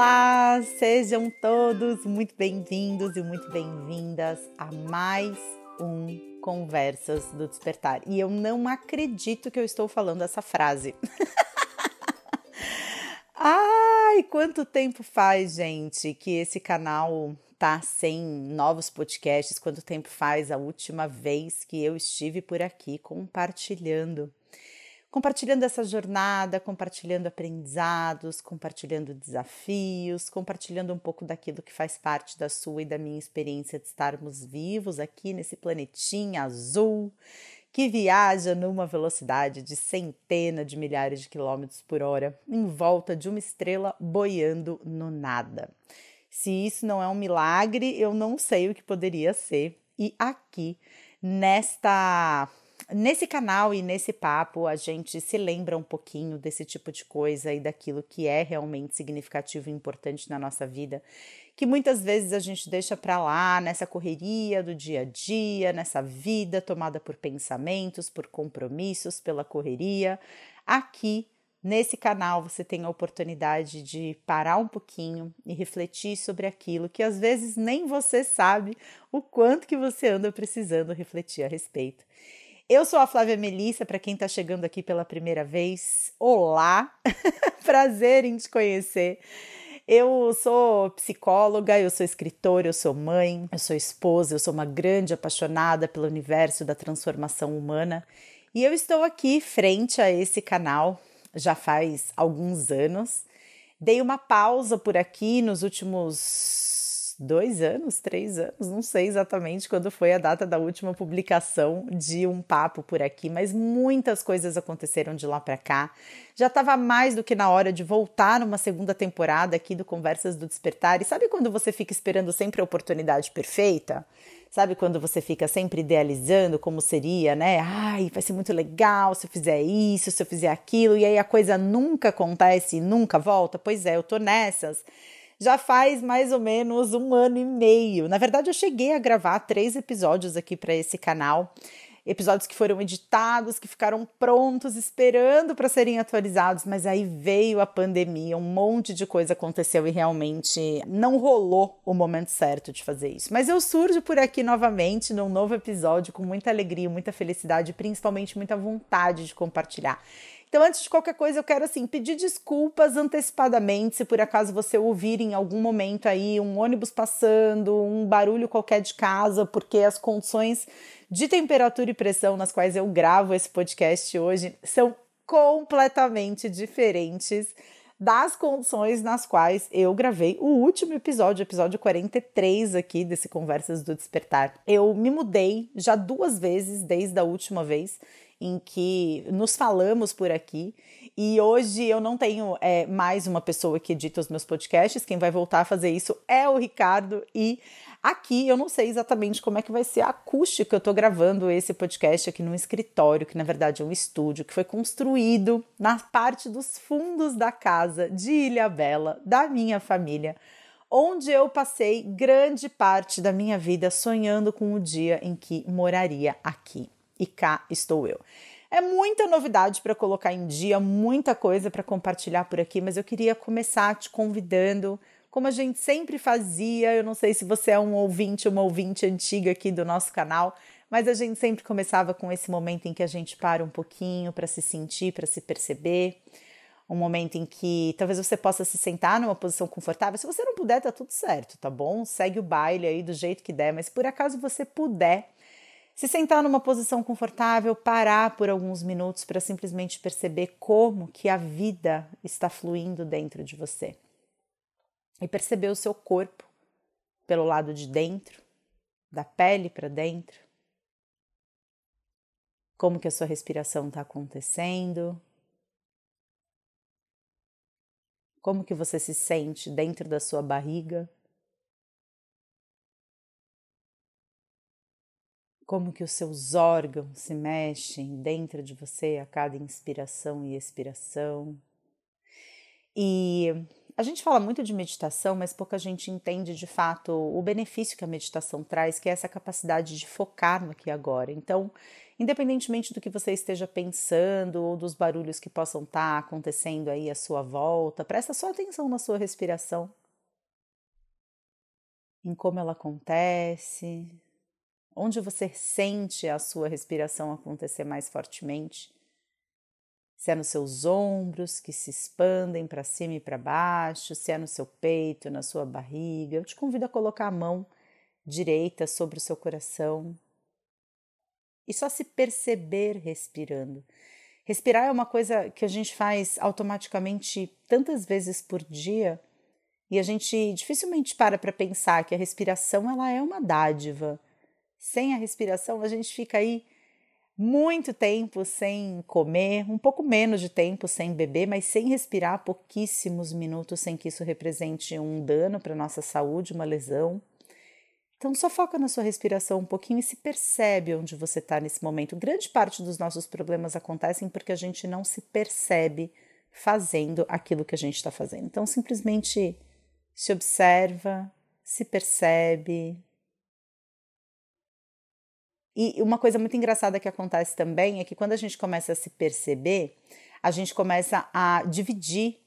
Olá, sejam todos muito bem-vindos e muito bem-vindas a mais um Conversas do Despertar. E eu não acredito que eu estou falando essa frase. Ai, quanto tempo faz, gente, que esse canal tá sem novos podcasts? Quanto tempo faz a última vez que eu estive por aqui compartilhando compartilhando essa jornada, compartilhando aprendizados, compartilhando desafios, compartilhando um pouco daquilo que faz parte da sua e da minha experiência de estarmos vivos aqui nesse planetinha azul que viaja numa velocidade de centenas de milhares de quilômetros por hora em volta de uma estrela boiando no nada. Se isso não é um milagre, eu não sei o que poderia ser. E aqui, nesta Nesse canal e nesse papo, a gente se lembra um pouquinho desse tipo de coisa e daquilo que é realmente significativo e importante na nossa vida, que muitas vezes a gente deixa para lá nessa correria do dia a dia, nessa vida tomada por pensamentos, por compromissos, pela correria. Aqui Nesse canal você tem a oportunidade de parar um pouquinho e refletir sobre aquilo que às vezes nem você sabe o quanto que você anda precisando refletir a respeito. Eu sou a Flávia Melissa, para quem está chegando aqui pela primeira vez. Olá, prazer em te conhecer. Eu sou psicóloga, eu sou escritora, eu sou mãe, eu sou esposa, eu sou uma grande apaixonada pelo universo da transformação humana e eu estou aqui frente a esse canal já faz alguns anos. Dei uma pausa por aqui nos últimos dois anos, três anos, não sei exatamente quando foi a data da última publicação de um papo por aqui, mas muitas coisas aconteceram de lá para cá. Já estava mais do que na hora de voltar numa segunda temporada aqui do Conversas do Despertar. E sabe quando você fica esperando sempre a oportunidade perfeita? Sabe quando você fica sempre idealizando como seria, né? Ai, vai ser muito legal se eu fizer isso, se eu fizer aquilo, e aí a coisa nunca acontece e nunca volta? Pois é, eu tô nessas já faz mais ou menos um ano e meio. Na verdade, eu cheguei a gravar três episódios aqui para esse canal. Episódios que foram editados, que ficaram prontos, esperando para serem atualizados, mas aí veio a pandemia, um monte de coisa aconteceu e realmente não rolou o momento certo de fazer isso. Mas eu surjo por aqui novamente num novo episódio com muita alegria, muita felicidade e principalmente muita vontade de compartilhar. Então, antes de qualquer coisa, eu quero assim pedir desculpas antecipadamente se por acaso você ouvir em algum momento aí um ônibus passando, um barulho qualquer de casa, porque as condições de temperatura e pressão nas quais eu gravo esse podcast hoje são completamente diferentes das condições nas quais eu gravei o último episódio, episódio 43 aqui desse Conversas do Despertar. Eu me mudei já duas vezes desde a última vez em que nos falamos por aqui. E hoje eu não tenho é, mais uma pessoa que edita os meus podcasts, quem vai voltar a fazer isso é o Ricardo. E aqui eu não sei exatamente como é que vai ser a acústica. Eu estou gravando esse podcast aqui num escritório, que na verdade é um estúdio, que foi construído na parte dos fundos da casa de Ilha Bela, da minha família onde eu passei grande parte da minha vida sonhando com o dia em que moraria aqui e cá estou eu. É muita novidade para colocar em dia, muita coisa para compartilhar por aqui, mas eu queria começar te convidando, como a gente sempre fazia. Eu não sei se você é um ouvinte, uma ouvinte antiga aqui do nosso canal, mas a gente sempre começava com esse momento em que a gente para um pouquinho para se sentir, para se perceber. Um momento em que talvez você possa se sentar numa posição confortável. Se você não puder, tá tudo certo, tá bom? Segue o baile aí do jeito que der, mas por acaso você puder, se sentar numa posição confortável, parar por alguns minutos para simplesmente perceber como que a vida está fluindo dentro de você. E perceber o seu corpo pelo lado de dentro, da pele para dentro. Como que a sua respiração está acontecendo? Como que você se sente dentro da sua barriga? Como que os seus órgãos se mexem dentro de você a cada inspiração e expiração. E a gente fala muito de meditação, mas pouca gente entende de fato o benefício que a meditação traz, que é essa capacidade de focar no aqui e agora. Então, independentemente do que você esteja pensando ou dos barulhos que possam estar acontecendo aí à sua volta, presta só atenção na sua respiração, em como ela acontece, onde você sente a sua respiração acontecer mais fortemente. Se é nos seus ombros que se expandem para cima e para baixo, se é no seu peito, na sua barriga. Eu te convido a colocar a mão direita sobre o seu coração e só se perceber respirando. Respirar é uma coisa que a gente faz automaticamente tantas vezes por dia e a gente dificilmente para para pensar que a respiração ela é uma dádiva. Sem a respiração a gente fica aí muito tempo sem comer, um pouco menos de tempo sem beber, mas sem respirar pouquíssimos minutos sem que isso represente um dano para nossa saúde, uma lesão. Então, só foca na sua respiração um pouquinho e se percebe onde você está nesse momento. Grande parte dos nossos problemas acontecem porque a gente não se percebe fazendo aquilo que a gente está fazendo. Então, simplesmente se observa, se percebe. E uma coisa muito engraçada que acontece também é que quando a gente começa a se perceber, a gente começa a dividir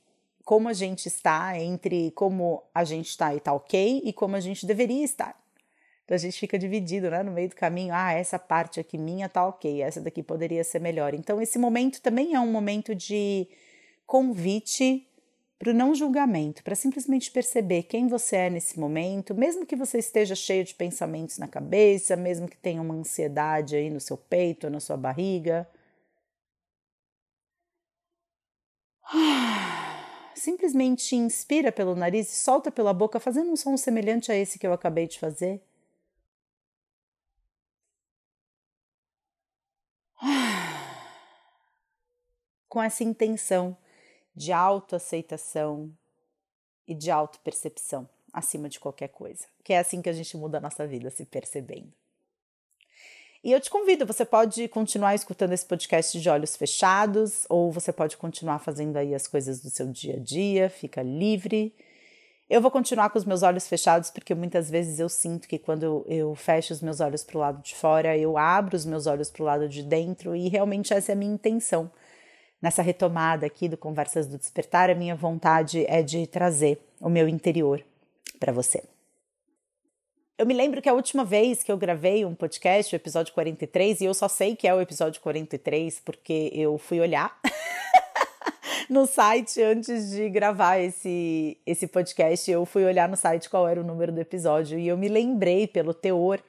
como a gente está entre como a gente está e está ok e como a gente deveria estar. Então a gente fica dividido, né, no meio do caminho. Ah, essa parte aqui minha tá ok, essa daqui poderia ser melhor. Então esse momento também é um momento de convite para o não julgamento, para simplesmente perceber quem você é nesse momento, mesmo que você esteja cheio de pensamentos na cabeça, mesmo que tenha uma ansiedade aí no seu peito, na sua barriga. Simplesmente inspira pelo nariz e solta pela boca, fazendo um som semelhante a esse que eu acabei de fazer. com essa intenção de autoaceitação e de autopercepção acima de qualquer coisa. Que é assim que a gente muda a nossa vida, se percebendo. E eu te convido, você pode continuar escutando esse podcast de olhos fechados, ou você pode continuar fazendo aí as coisas do seu dia a dia, fica livre. Eu vou continuar com os meus olhos fechados, porque muitas vezes eu sinto que quando eu fecho os meus olhos para o lado de fora, eu abro os meus olhos para o lado de dentro, e realmente essa é a minha intenção nessa retomada aqui do Conversas do Despertar, a minha vontade é de trazer o meu interior para você. Eu me lembro que a última vez que eu gravei um podcast, o episódio 43, e eu só sei que é o episódio 43 porque eu fui olhar no site antes de gravar esse, esse podcast. Eu fui olhar no site qual era o número do episódio e eu me lembrei pelo teor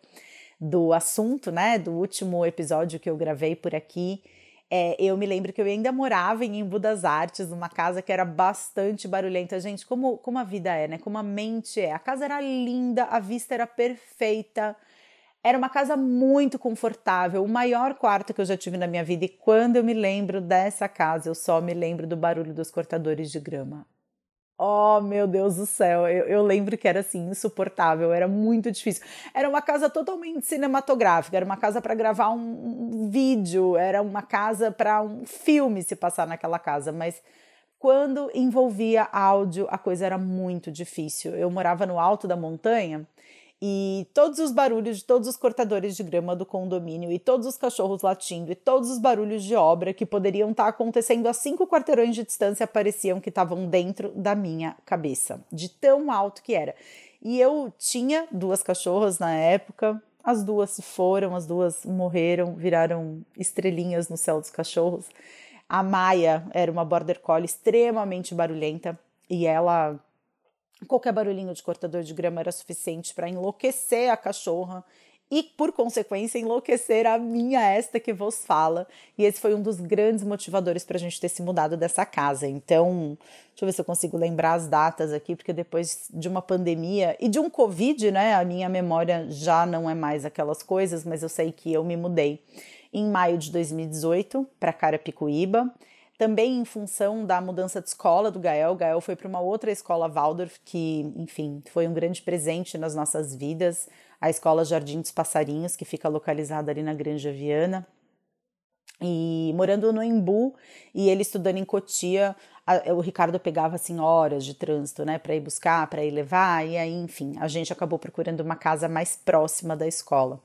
do assunto, né, do último episódio que eu gravei por aqui é, eu me lembro que eu ainda morava em Embu das Artes, numa casa que era bastante barulhenta. Gente, como, como a vida é, né? Como a mente é. A casa era linda, a vista era perfeita. Era uma casa muito confortável, o maior quarto que eu já tive na minha vida. E quando eu me lembro dessa casa, eu só me lembro do barulho dos cortadores de grama. Oh, meu Deus do céu, eu, eu, lembro que era assim, insuportável, era muito difícil. Era uma casa totalmente cinematográfica, era uma casa para gravar um, um, vídeo, era uma casa para um filme se passar naquela casa, mas quando envolvia áudio, a coisa era muito difícil. Eu morava no alto da montanha e todos os barulhos de todos os cortadores de grama do condomínio e todos os cachorros latindo e todos os barulhos de obra que poderiam estar acontecendo a cinco quarteirões de distância pareciam que estavam dentro da minha cabeça, de tão alto que era. E eu tinha duas cachorras na época, as duas se foram, as duas morreram, viraram estrelinhas no céu dos cachorros. A Maia era uma border collie extremamente barulhenta e ela Qualquer barulhinho de cortador de grama era suficiente para enlouquecer a cachorra e, por consequência, enlouquecer a minha esta que vos fala. E esse foi um dos grandes motivadores para a gente ter se mudado dessa casa. Então, deixa eu ver se eu consigo lembrar as datas aqui, porque depois de uma pandemia e de um Covid, né, a minha memória já não é mais aquelas coisas, mas eu sei que eu me mudei em maio de 2018 para Carapicuíba também em função da mudança de escola do Gael. O Gael foi para uma outra escola Waldorf, que, enfim, foi um grande presente nas nossas vidas. A escola Jardim dos Passarinhos, que fica localizada ali na Granja Viana. E morando no Embu e ele estudando em Cotia, a, o Ricardo pegava assim horas de trânsito, né, para ir buscar, para ir levar, e aí, enfim, a gente acabou procurando uma casa mais próxima da escola.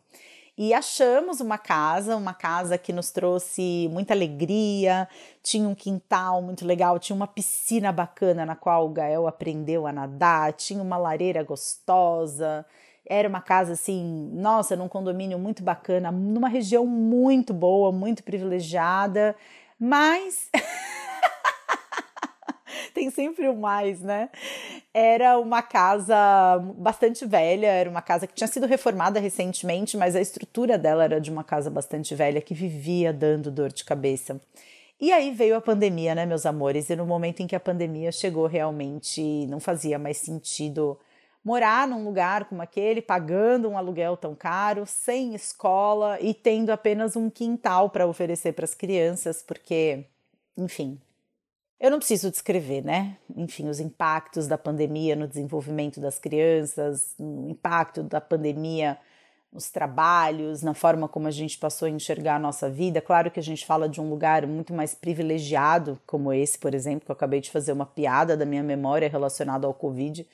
E achamos uma casa, uma casa que nos trouxe muita alegria, tinha um quintal muito legal, tinha uma piscina bacana na qual o Gael aprendeu a nadar, tinha uma lareira gostosa. Era uma casa assim, nossa, num condomínio muito bacana, numa região muito boa, muito privilegiada, mas tem sempre o mais, né? Era uma casa bastante velha, era uma casa que tinha sido reformada recentemente, mas a estrutura dela era de uma casa bastante velha que vivia dando dor de cabeça. E aí veio a pandemia, né, meus amores? E no momento em que a pandemia chegou, realmente não fazia mais sentido morar num lugar como aquele, pagando um aluguel tão caro, sem escola e tendo apenas um quintal para oferecer para as crianças, porque, enfim, eu não preciso descrever, né? Enfim, os impactos da pandemia no desenvolvimento das crianças, o impacto da pandemia nos trabalhos, na forma como a gente passou a enxergar a nossa vida. Claro que a gente fala de um lugar muito mais privilegiado, como esse, por exemplo, que eu acabei de fazer uma piada da minha memória relacionada ao Covid.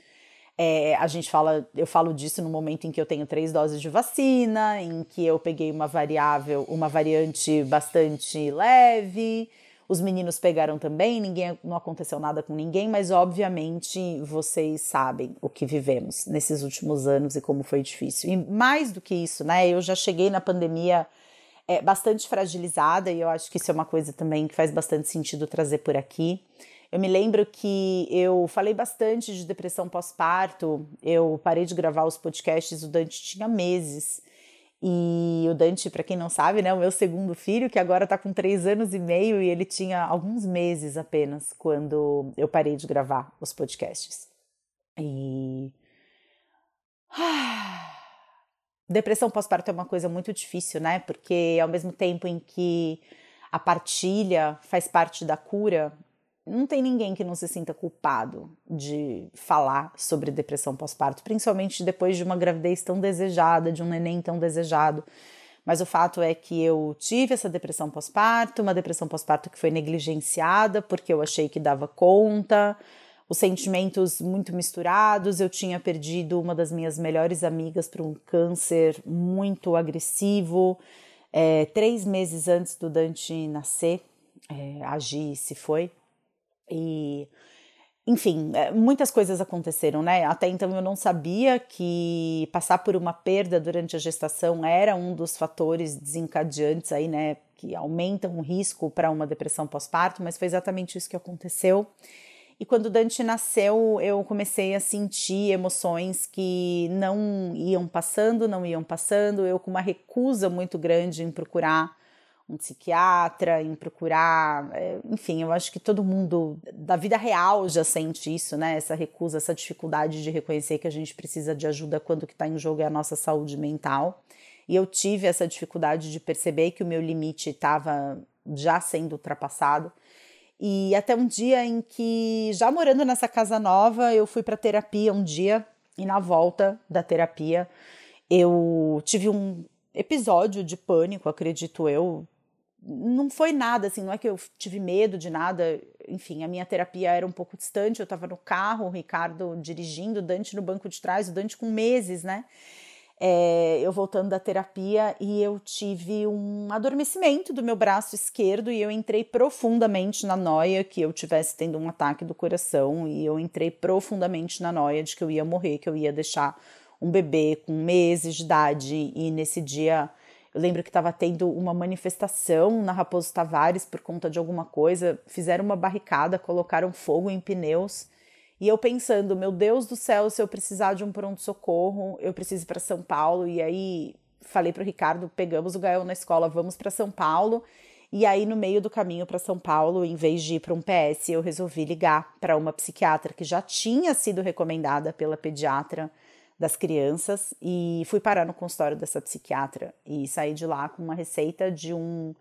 É, a gente fala, eu falo disso no momento em que eu tenho três doses de vacina, em que eu peguei uma variável, uma variante bastante leve os meninos pegaram também, ninguém não aconteceu nada com ninguém, mas obviamente vocês sabem o que vivemos nesses últimos anos e como foi difícil. E mais do que isso, né? Eu já cheguei na pandemia é, bastante fragilizada e eu acho que isso é uma coisa também que faz bastante sentido trazer por aqui. Eu me lembro que eu falei bastante de depressão pós-parto. Eu parei de gravar os podcasts, o Dante tinha meses. E o Dante, para quem não sabe, né, o meu segundo filho, que agora está com três anos e meio, e ele tinha alguns meses apenas quando eu parei de gravar os podcasts. E. Depressão pós-parto é uma coisa muito difícil, né? Porque ao mesmo tempo em que a partilha faz parte da cura, não tem ninguém que não se sinta culpado de falar sobre depressão pós-parto, principalmente depois de uma gravidez tão desejada, de um neném tão desejado. Mas o fato é que eu tive essa depressão pós-parto, uma depressão pós-parto que foi negligenciada porque eu achei que dava conta, os sentimentos muito misturados. Eu tinha perdido uma das minhas melhores amigas para um câncer muito agressivo, é, três meses antes do Dante nascer. É, a Gi se foi, e, enfim, é, muitas coisas aconteceram, né? Até então eu não sabia que passar por uma perda durante a gestação era um dos fatores desencadeantes aí, né? Que aumentam o risco para uma depressão pós-parto, mas foi exatamente isso que aconteceu. E quando Dante nasceu, eu comecei a sentir emoções que não iam passando, não iam passando, eu com uma recusa muito grande em procurar um psiquiatra, em procurar, é, enfim, eu acho que todo mundo da vida real já sente isso, né? Essa recusa, essa dificuldade de reconhecer que a gente precisa de ajuda quando o que está em jogo é a nossa saúde mental. E eu tive essa dificuldade de perceber que o meu limite estava já sendo ultrapassado. E até um dia em que, já morando nessa casa nova, eu fui para terapia um dia e na volta da terapia eu tive um episódio de pânico, acredito eu, não foi nada, assim, não é que eu tive medo de nada, enfim, a minha terapia era um pouco distante, eu estava no carro, o Ricardo dirigindo, o Dante no banco de trás, o Dante com meses, né? É, eu voltando da terapia e eu tive um adormecimento do meu braço esquerdo e eu entrei profundamente na noia que eu tivesse tendo um ataque do coração e eu entrei profundamente na noia de que eu ia morrer, que eu ia deixar um bebê com meses de idade e nesse dia eu lembro que estava tendo uma manifestação na Raposo Tavares por conta de alguma coisa, fizeram uma barricada, colocaram fogo em pneus. E eu pensando, meu Deus do céu, se eu precisar de um pronto-socorro, eu preciso ir para São Paulo. E aí falei para o Ricardo, pegamos o Gael na escola, vamos para São Paulo. E aí, no meio do caminho para São Paulo, em vez de ir para um PS, eu resolvi ligar para uma psiquiatra que já tinha sido recomendada pela pediatra das crianças e fui parar no consultório dessa psiquiatra e saí de lá com uma receita de um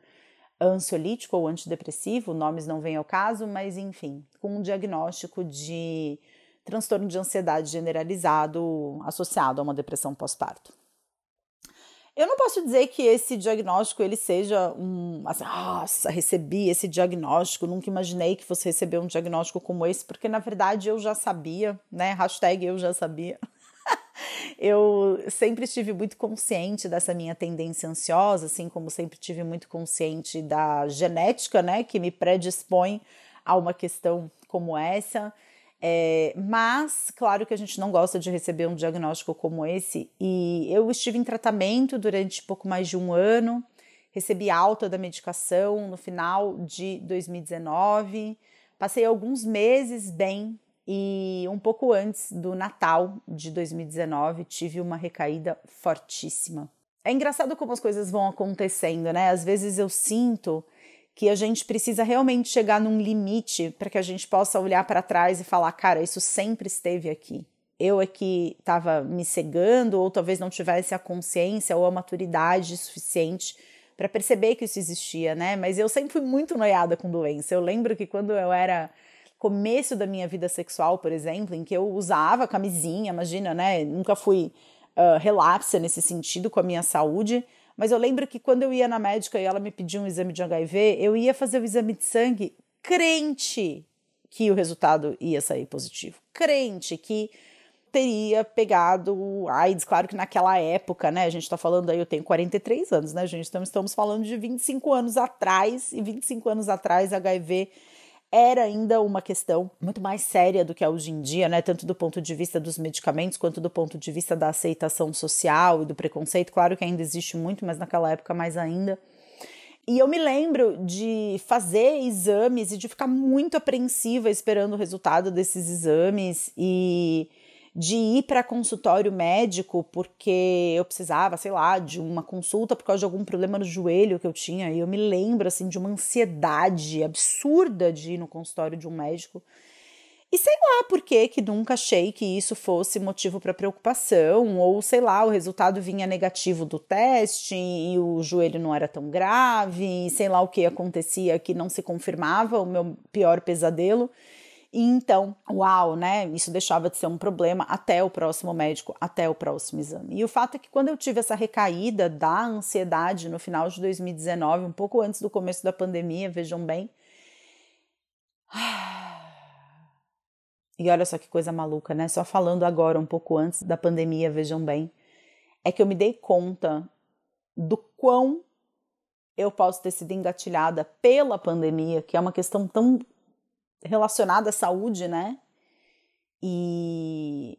ansiolítico ou antidepressivo, nomes não vêm ao caso, mas enfim, com um diagnóstico de transtorno de ansiedade generalizado associado a uma depressão pós-parto. Eu não posso dizer que esse diagnóstico ele seja um, assim, nossa, recebi esse diagnóstico, nunca imaginei que fosse receber um diagnóstico como esse, porque na verdade eu já sabia, né? Hashtag eu já sabia. Eu sempre estive muito consciente dessa minha tendência ansiosa, assim como sempre tive muito consciente da genética, né, que me predispõe a uma questão como essa. É, mas, claro que a gente não gosta de receber um diagnóstico como esse, e eu estive em tratamento durante pouco mais de um ano, recebi alta da medicação no final de 2019, passei alguns meses bem, e um pouco antes do Natal de 2019 tive uma recaída fortíssima. É engraçado como as coisas vão acontecendo, né? Às vezes eu sinto que a gente precisa realmente chegar num limite para que a gente possa olhar para trás e falar, cara, isso sempre esteve aqui. Eu é que estava me cegando, ou talvez não tivesse a consciência ou a maturidade suficiente para perceber que isso existia, né? Mas eu sempre fui muito noiada com doença. Eu lembro que quando eu era começo da minha vida sexual, por exemplo, em que eu usava camisinha, imagina, né? Nunca fui uh, relapsa nesse sentido com a minha saúde, mas eu lembro que quando eu ia na médica e ela me pedia um exame de HIV, eu ia fazer o exame de sangue crente que o resultado ia sair positivo. Crente que teria pegado AIDS, claro que naquela época, né? A gente tá falando aí, eu tenho 43 anos, né, gente? Então estamos falando de 25 anos atrás, e 25 anos atrás HIV era ainda uma questão muito mais séria do que é hoje em dia, né? Tanto do ponto de vista dos medicamentos quanto do ponto de vista da aceitação social e do preconceito. Claro que ainda existe muito, mas naquela época mais ainda. E eu me lembro de fazer exames e de ficar muito apreensiva esperando o resultado desses exames e de ir para consultório médico porque eu precisava, sei lá, de uma consulta por causa de algum problema no joelho que eu tinha. E eu me lembro assim de uma ansiedade absurda de ir no consultório de um médico. E sei lá por que que nunca achei que isso fosse motivo para preocupação, ou sei lá, o resultado vinha negativo do teste e o joelho não era tão grave, sei lá o que acontecia que não se confirmava o meu pior pesadelo. E então, uau, né? Isso deixava de ser um problema até o próximo médico, até o próximo exame. E o fato é que quando eu tive essa recaída da ansiedade no final de 2019, um pouco antes do começo da pandemia, vejam bem. E olha só que coisa maluca, né? Só falando agora, um pouco antes da pandemia, vejam bem, é que eu me dei conta do quão eu posso ter sido engatilhada pela pandemia, que é uma questão tão relacionada à saúde, né? E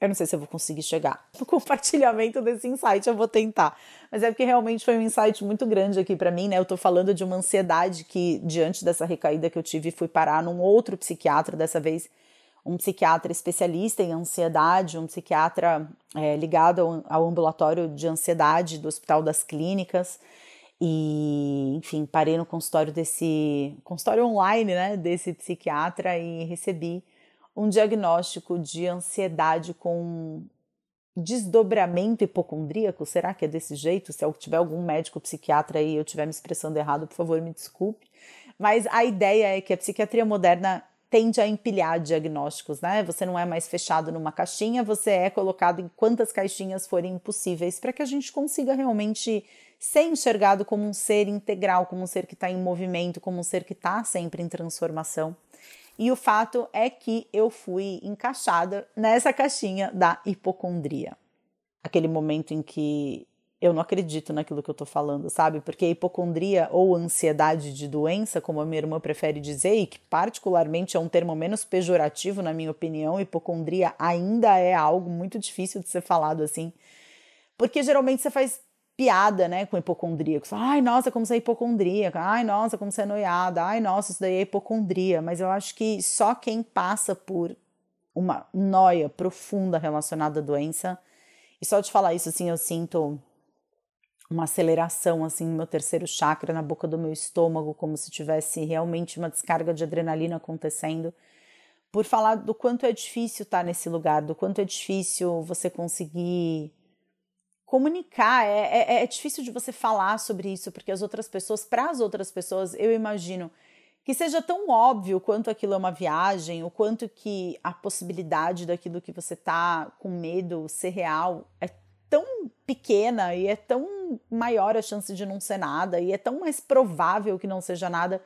eu não sei se eu vou conseguir chegar no compartilhamento desse insight, eu vou tentar. Mas é porque realmente foi um insight muito grande aqui para mim, né? Eu tô falando de uma ansiedade que, diante dessa recaída que eu tive, fui parar num outro psiquiatra, dessa vez um psiquiatra especialista em ansiedade, um psiquiatra é, ligado ao, ao ambulatório de ansiedade do Hospital das Clínicas. E, enfim, parei no consultório desse consultório online, né, desse psiquiatra e recebi um diagnóstico de ansiedade com desdobramento hipocondríaco. Será que é desse jeito? Se eu tiver algum médico psiquiatra aí eu estiver me expressando errado, por favor, me desculpe. Mas a ideia é que a psiquiatria moderna tende a empilhar diagnósticos, né? Você não é mais fechado numa caixinha, você é colocado em quantas caixinhas forem possíveis para que a gente consiga realmente ser enxergado como um ser integral, como um ser que está em movimento, como um ser que está sempre em transformação. E o fato é que eu fui encaixada nessa caixinha da hipocondria. Aquele momento em que eu não acredito naquilo que eu tô falando, sabe? Porque a hipocondria ou ansiedade de doença, como a minha irmã prefere dizer, e que particularmente é um termo menos pejorativo, na minha opinião, hipocondria ainda é algo muito difícil de ser falado assim. Porque geralmente você faz piada, né, com hipocondríacos. Ai, nossa, como você é hipocondríaca. Ai, nossa, como você é noiada. Ai, nossa, isso daí é hipocondria. Mas eu acho que só quem passa por uma noia profunda relacionada à doença, e só de falar isso, assim, eu sinto uma aceleração, assim, no meu terceiro chakra, na boca do meu estômago, como se tivesse realmente uma descarga de adrenalina acontecendo, por falar do quanto é difícil estar nesse lugar, do quanto é difícil você conseguir comunicar. É, é, é, difícil de você falar sobre isso, porque as outras pessoas, para as outras pessoas, eu imagino que seja tão óbvio quanto aquilo é uma viagem, o quanto que a possibilidade daquilo que você tá com medo ser real é tão pequena e é tão maior a chance de não ser nada e é tão mais provável que não seja nada.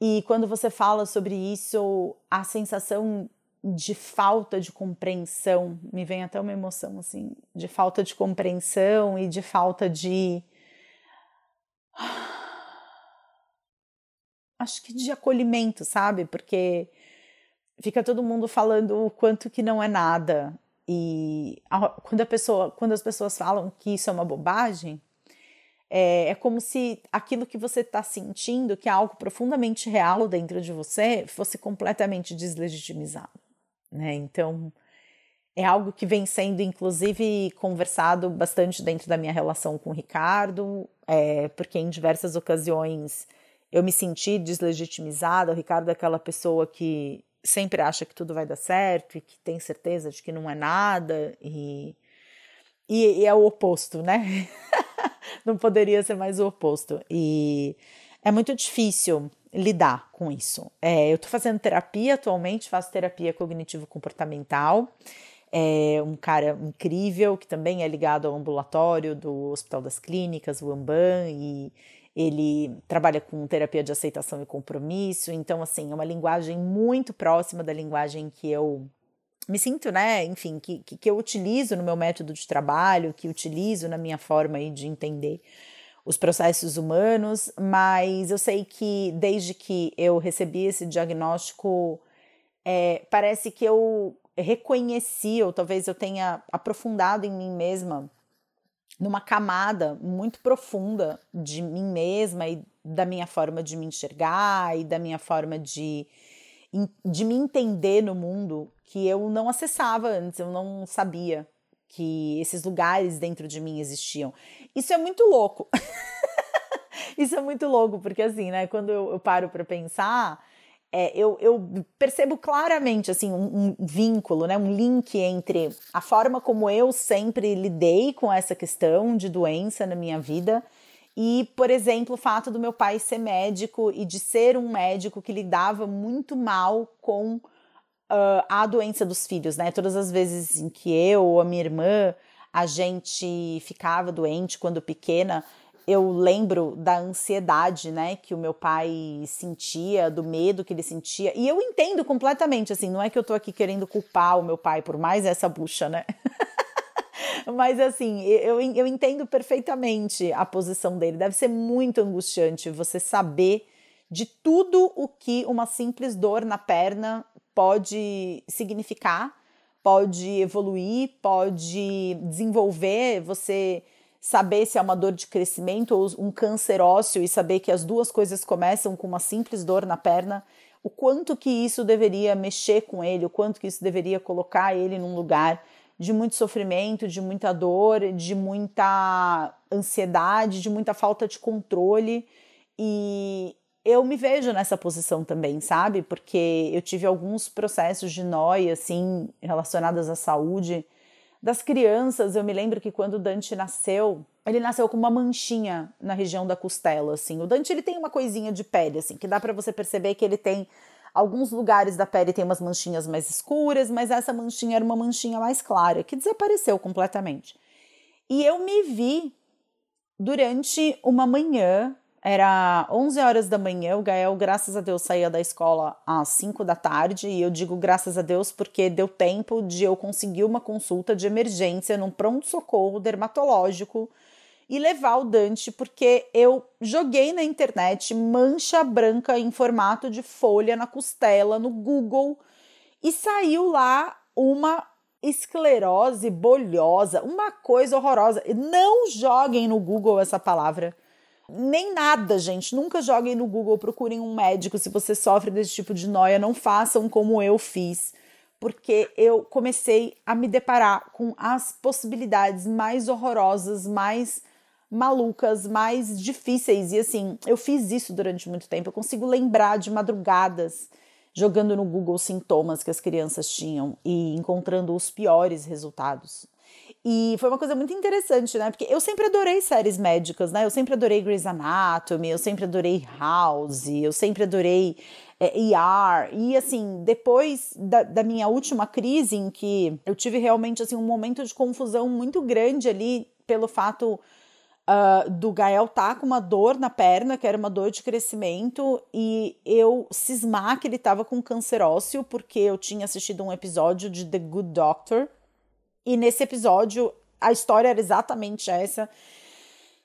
E quando você fala sobre isso, a sensação de falta de compreensão, me vem até uma emoção assim, de falta de compreensão e de falta de acho que de acolhimento, sabe? Porque fica todo mundo falando o quanto que não é nada. E quando a pessoa, quando as pessoas falam que isso é uma bobagem, é, é como se aquilo que você está sentindo, que é algo profundamente real dentro de você, fosse completamente deslegitimizado né? Então é algo que vem sendo, inclusive, conversado bastante dentro da minha relação com o Ricardo, é, porque em diversas ocasiões eu me senti deslegitimizada. O Ricardo é aquela pessoa que sempre acha que tudo vai dar certo e que tem certeza de que não é nada, e, e, e é o oposto, né? não poderia ser mais o oposto. E é muito difícil lidar com isso. É, eu estou fazendo terapia atualmente, faço terapia cognitivo-comportamental. É um cara incrível que também é ligado ao ambulatório do Hospital das Clínicas, o Amban, e ele trabalha com terapia de aceitação e compromisso. Então, assim, é uma linguagem muito próxima da linguagem que eu me sinto, né? Enfim, que, que, eu utilizo no meu método de trabalho, que utilizo na minha forma aí de entender os processos humanos, mas eu sei que desde que eu recebi esse diagnóstico, é, parece que eu reconheci, ou talvez eu tenha aprofundado em mim mesma, numa camada muito profunda de mim mesma e da minha forma de me enxergar e da minha forma de, de me entender no mundo que eu não acessava antes, eu não sabia que esses lugares dentro de mim existiam. Isso é muito louco. Isso é muito louco, porque assim, né, quando eu, eu paro para pensar, é, eu, eu, percebo claramente assim um, um, vínculo, né, um link entre a forma como eu sempre lidei com essa questão de doença na minha vida e, por exemplo, o fato do meu pai ser médico e de ser um médico que lidava muito mal com uh, a doença dos filhos, né? Todas as vezes em que eu ou a minha irmã a gente ficava doente quando pequena, eu lembro da ansiedade, né, que o meu pai sentia, do medo que ele sentia. E eu entendo completamente, assim, não é que eu tô aqui querendo culpar o meu pai por mais essa bucha, né? Mas assim, eu, eu entendo perfeitamente a posição dele. Deve ser muito angustiante você saber de tudo o que uma simples dor na perna pode significar, pode evoluir, pode desenvolver, você saber se é uma dor de crescimento ou um câncer ósseo e saber que as duas coisas começam com uma simples dor na perna, o quanto que isso deveria mexer com ele, o quanto que isso deveria colocar ele num lugar de muito sofrimento, de muita dor, de muita ansiedade, de muita falta de controle. E, eu me vejo nessa posição também, sabe? Porque eu tive alguns processos de noia, assim, relacionados à saúde das crianças. Eu me lembro que quando o Dante nasceu, ele nasceu com uma manchinha na região da costela, assim. O Dante, ele tem uma coisinha de pele, assim, que dá para você perceber que ele tem alguns lugares da pele tem umas manchinhas mais escuras, mas essa manchinha era uma manchinha mais clara, que desapareceu completamente. E eu me vi durante uma manhã era 11 horas da manhã, o Gael, graças a Deus, saía da escola às 5 da tarde, e eu digo graças a Deus porque deu tempo de eu conseguir uma consulta de emergência num pronto-socorro dermatológico e levar o Dante, porque eu joguei na internet mancha branca em formato de folha na costela no Google e saiu lá uma esclerose bolhosa, uma coisa horrorosa. Não joguem no Google essa palavra nem nada, gente. Nunca joguem no Google, procurem um médico. Se você sofre desse tipo de noia, não façam como eu fiz. Porque eu comecei a me deparar com as possibilidades mais horrorosas, mais malucas, mais difíceis. E assim, eu fiz isso durante muito tempo. Eu consigo lembrar de madrugadas jogando no Google sintomas que as crianças tinham e encontrando os piores resultados. E foi uma coisa muito interessante, né? Porque eu sempre adorei séries médicas, né? Eu sempre adorei Grey's Anatomy, eu sempre adorei House, eu sempre adorei é, ER. E assim, depois da, da, minha última crise, em que eu tive realmente assim, um momento de confusão muito grande ali pelo fato uh, do Gael tá com uma dor na perna, que era uma dor de crescimento, e eu cismar que ele tava com câncer ósseo, porque eu tinha assistido um episódio de The Good Doctor, e nesse episódio a história era exatamente essa.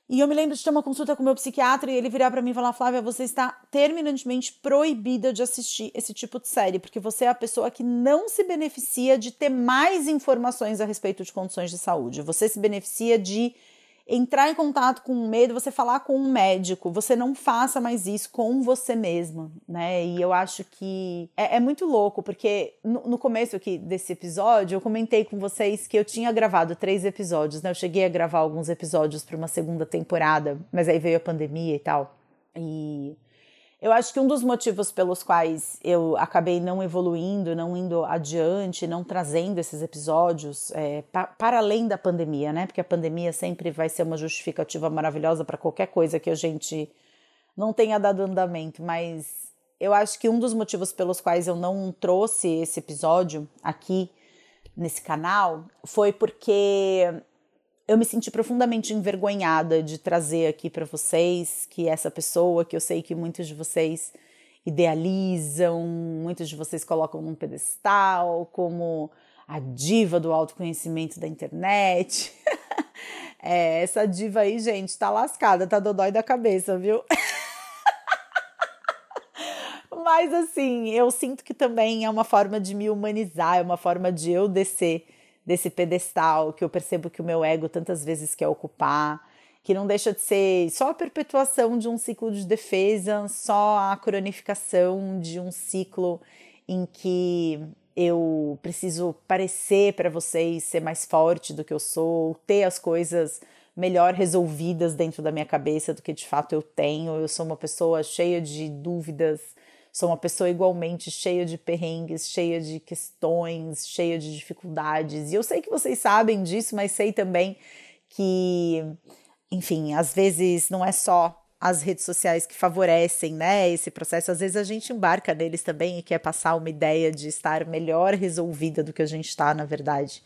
E eu me lembro de ter uma consulta com meu psiquiatra e ele virar para mim e falar: Flávia, você está terminantemente proibida de assistir esse tipo de série, porque você é a pessoa que não se beneficia de ter mais informações a respeito de condições de saúde. Você se beneficia de entrar em contato com o medo, você falar com um médico, você não faça mais isso com você mesma, né? E eu acho que é, é muito louco, porque no, no, começo aqui desse episódio, eu comentei com vocês que eu tinha gravado três episódios, né? Eu cheguei a gravar alguns episódios para uma segunda temporada, mas aí veio a pandemia e tal. E eu acho que um dos motivos pelos quais eu acabei não evoluindo, não indo adiante, não trazendo esses episódios é, pa para além da pandemia, né? Porque a pandemia sempre vai ser uma justificativa maravilhosa para qualquer coisa que a gente não tenha dado andamento, mas eu acho que um dos motivos pelos quais eu não trouxe esse episódio aqui nesse canal foi porque eu me senti profundamente envergonhada de trazer aqui para vocês que essa pessoa que eu sei que muitos de vocês idealizam, muitos de vocês colocam num pedestal como a diva do autoconhecimento da internet. é, essa diva aí, gente, tá lascada, tá dodói da cabeça, viu? Mas assim, eu sinto que também é uma forma de me humanizar, é uma forma de eu descer desse pedestal que eu percebo que o meu ego tantas vezes quer ocupar, que não deixa de ser só a perpetuação de um ciclo de defesa, só a cronificação de um ciclo em que eu preciso parecer para vocês ser mais forte do que eu sou, ter as coisas melhor resolvidas dentro da minha cabeça do que de fato eu tenho. Eu sou uma pessoa cheia de dúvidas, Sou uma pessoa igualmente cheia de perrengues, cheia de questões, cheia de dificuldades. E eu sei que vocês sabem disso, mas sei também que, enfim, às vezes não é só as redes sociais que favorecem, né, esse processo. Às vezes a gente embarca neles também e quer passar uma ideia de estar melhor resolvida do que a gente está, na verdade.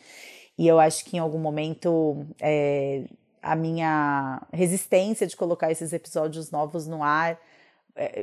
E eu acho que em algum momento é, a minha resistência de colocar esses episódios novos no ar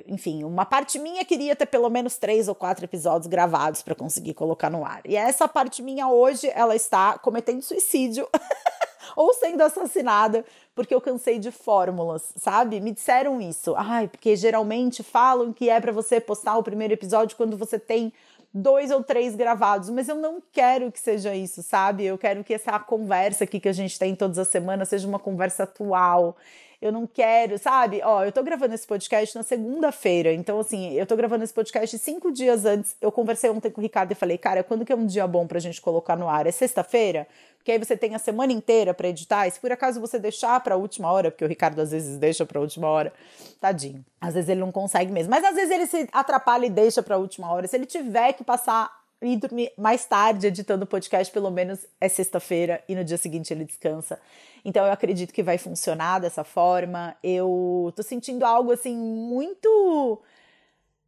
enfim, uma parte minha queria ter pelo menos três ou quatro episódios gravados para conseguir colocar no ar. E essa parte minha hoje, ela está cometendo suicídio ou sendo assassinada porque eu cansei de fórmulas, sabe? Me disseram isso. Ai, porque geralmente falam que é para você postar o primeiro episódio quando você tem dois ou três gravados, mas eu não quero que seja isso, sabe? Eu quero que essa conversa aqui que a gente tem todas as semanas seja uma conversa atual eu não quero, sabe? Ó, eu tô gravando esse podcast na segunda-feira, então assim, eu tô gravando esse podcast cinco dias antes. Eu conversei ontem com o Ricardo e falei, cara, quando que é um dia bom pra gente colocar no ar? É sexta-feira? Porque aí você tem a semana inteira para editar. E se por acaso você deixar pra última hora, porque o Ricardo às vezes deixa pra última hora, tadinho. Às vezes ele não consegue mesmo, mas às vezes ele se atrapalha e deixa pra última hora. Se ele tiver que passar e dormir mais tarde editando o podcast, pelo menos é sexta-feira e no dia seguinte ele descansa. Então eu acredito que vai funcionar dessa forma. Eu tô sentindo algo assim muito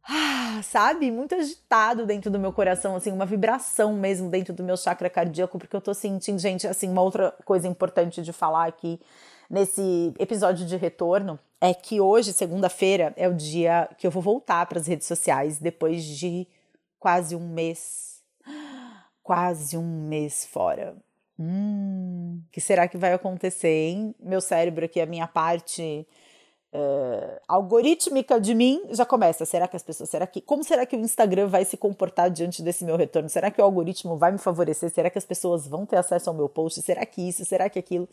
ah, sabe, muito agitado dentro do meu coração, assim, uma vibração mesmo dentro do meu chakra cardíaco, porque eu tô sentindo, gente, assim, uma outra coisa importante de falar aqui nesse episódio de retorno é que hoje, segunda-feira, é o dia que eu vou voltar para as redes sociais depois de quase um mês quase um mês fora. Hum, que será que vai acontecer, hein? Meu cérebro aqui, a minha parte uh, algorítmica de mim já começa. Será que as pessoas, será que, como será que o Instagram vai se comportar diante desse meu retorno? Será que o algoritmo vai me favorecer? Será que as pessoas vão ter acesso ao meu post? Será que isso? Será que aquilo?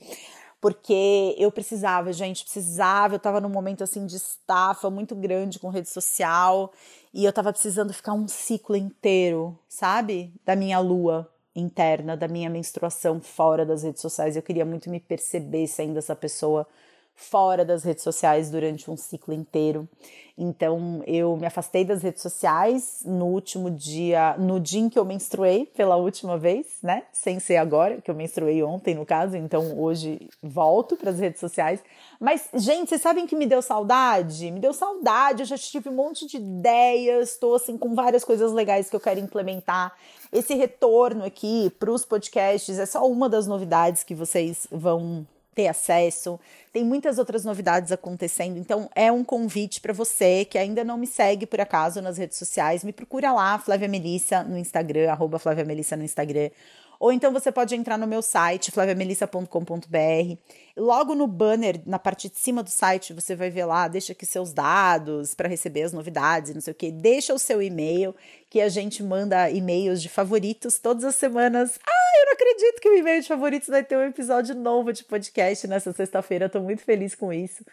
Porque eu precisava, gente, precisava. Eu tava num momento assim de estafa muito grande com rede social e eu tava precisando ficar um ciclo inteiro, sabe? Da minha lua interna, da minha menstruação fora das redes sociais. Eu queria muito me perceber sendo essa pessoa fora das redes sociais durante um ciclo inteiro. Então eu me afastei das redes sociais no último dia, no dia em que eu menstruei pela última vez, né? Sem ser agora, que eu menstruei ontem no caso, então hoje volto para as redes sociais. Mas, gente, vocês sabem que me deu saudade? Me deu saudade, eu já tive um monte de ideias, estou assim com várias coisas legais que eu quero implementar. Esse retorno aqui para os podcasts é só uma das novidades que vocês vão ter acesso. Tem muitas outras novidades acontecendo, então é um convite para você que ainda não me segue por acaso nas redes sociais, me procura lá, Flávia Melissa no Instagram, arroba Flávia Melissa no Instagram, ou então você pode entrar no meu site, flaviamelissa.com.br. Logo no banner, na parte de cima do site, você vai ver lá, deixa aqui seus dados para receber as novidades, não sei o que. Deixa o seu e-mail, que a gente manda e-mails de favoritos todas as semanas. Ah, eu não acredito que o e-mail de favoritos vai ter um episódio novo de podcast nessa sexta-feira. Eu tô muito feliz com isso.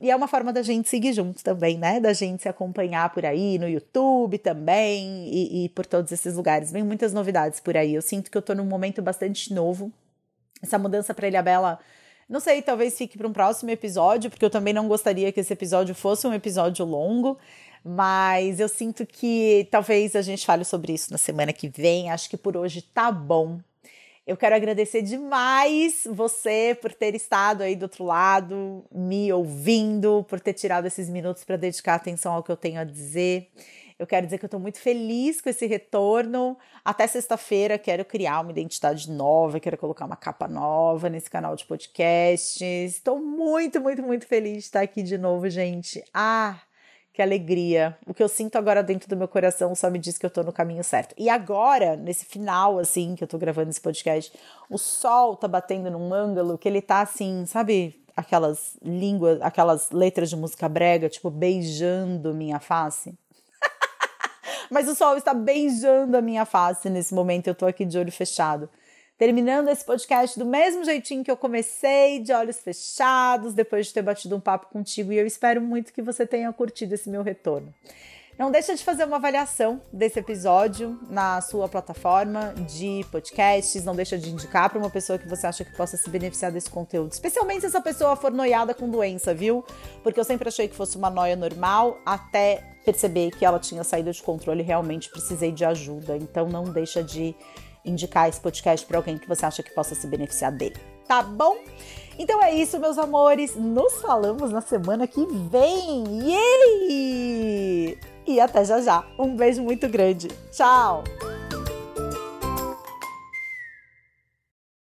E é uma forma da gente seguir junto também, né? Da gente se acompanhar por aí, no YouTube também e, e por todos esses lugares. Vem muitas novidades por aí. Eu sinto que eu tô num momento bastante novo. Essa mudança para Ilhabela. Não sei, talvez fique para um próximo episódio, porque eu também não gostaria que esse episódio fosse um episódio longo, mas eu sinto que talvez a gente fale sobre isso na semana que vem. Acho que por hoje tá bom. Eu quero agradecer demais você por ter estado aí do outro lado, me ouvindo, por ter tirado esses minutos para dedicar atenção ao que eu tenho a dizer. Eu quero dizer que eu estou muito feliz com esse retorno. Até sexta-feira quero criar uma identidade nova, quero colocar uma capa nova nesse canal de podcast. Estou muito, muito, muito feliz de estar aqui de novo, gente. Ah, que alegria. O que eu sinto agora dentro do meu coração só me diz que eu tô no caminho certo. E agora, nesse final, assim, que eu tô gravando esse podcast, o sol tá batendo num ângulo que ele tá assim, sabe? Aquelas línguas, aquelas letras de música brega, tipo, beijando minha face. Mas o sol está beijando a minha face nesse momento, eu tô aqui de olho fechado terminando esse podcast do mesmo jeitinho que eu comecei, de olhos fechados, depois de ter batido um papo contigo, e eu espero muito que você tenha curtido esse meu retorno. Não deixa de fazer uma avaliação desse episódio na sua plataforma de podcasts, não deixa de indicar para uma pessoa que você acha que possa se beneficiar desse conteúdo, especialmente se essa pessoa for noiada com doença, viu? Porque eu sempre achei que fosse uma noia normal, até perceber que ela tinha saído de controle e realmente precisei de ajuda. Então não deixa de indicar esse podcast para alguém que você acha que possa se beneficiar dele. Tá bom? Então é isso, meus amores. Nos falamos na semana que vem. Yay! E até já já. Um beijo muito grande. Tchau!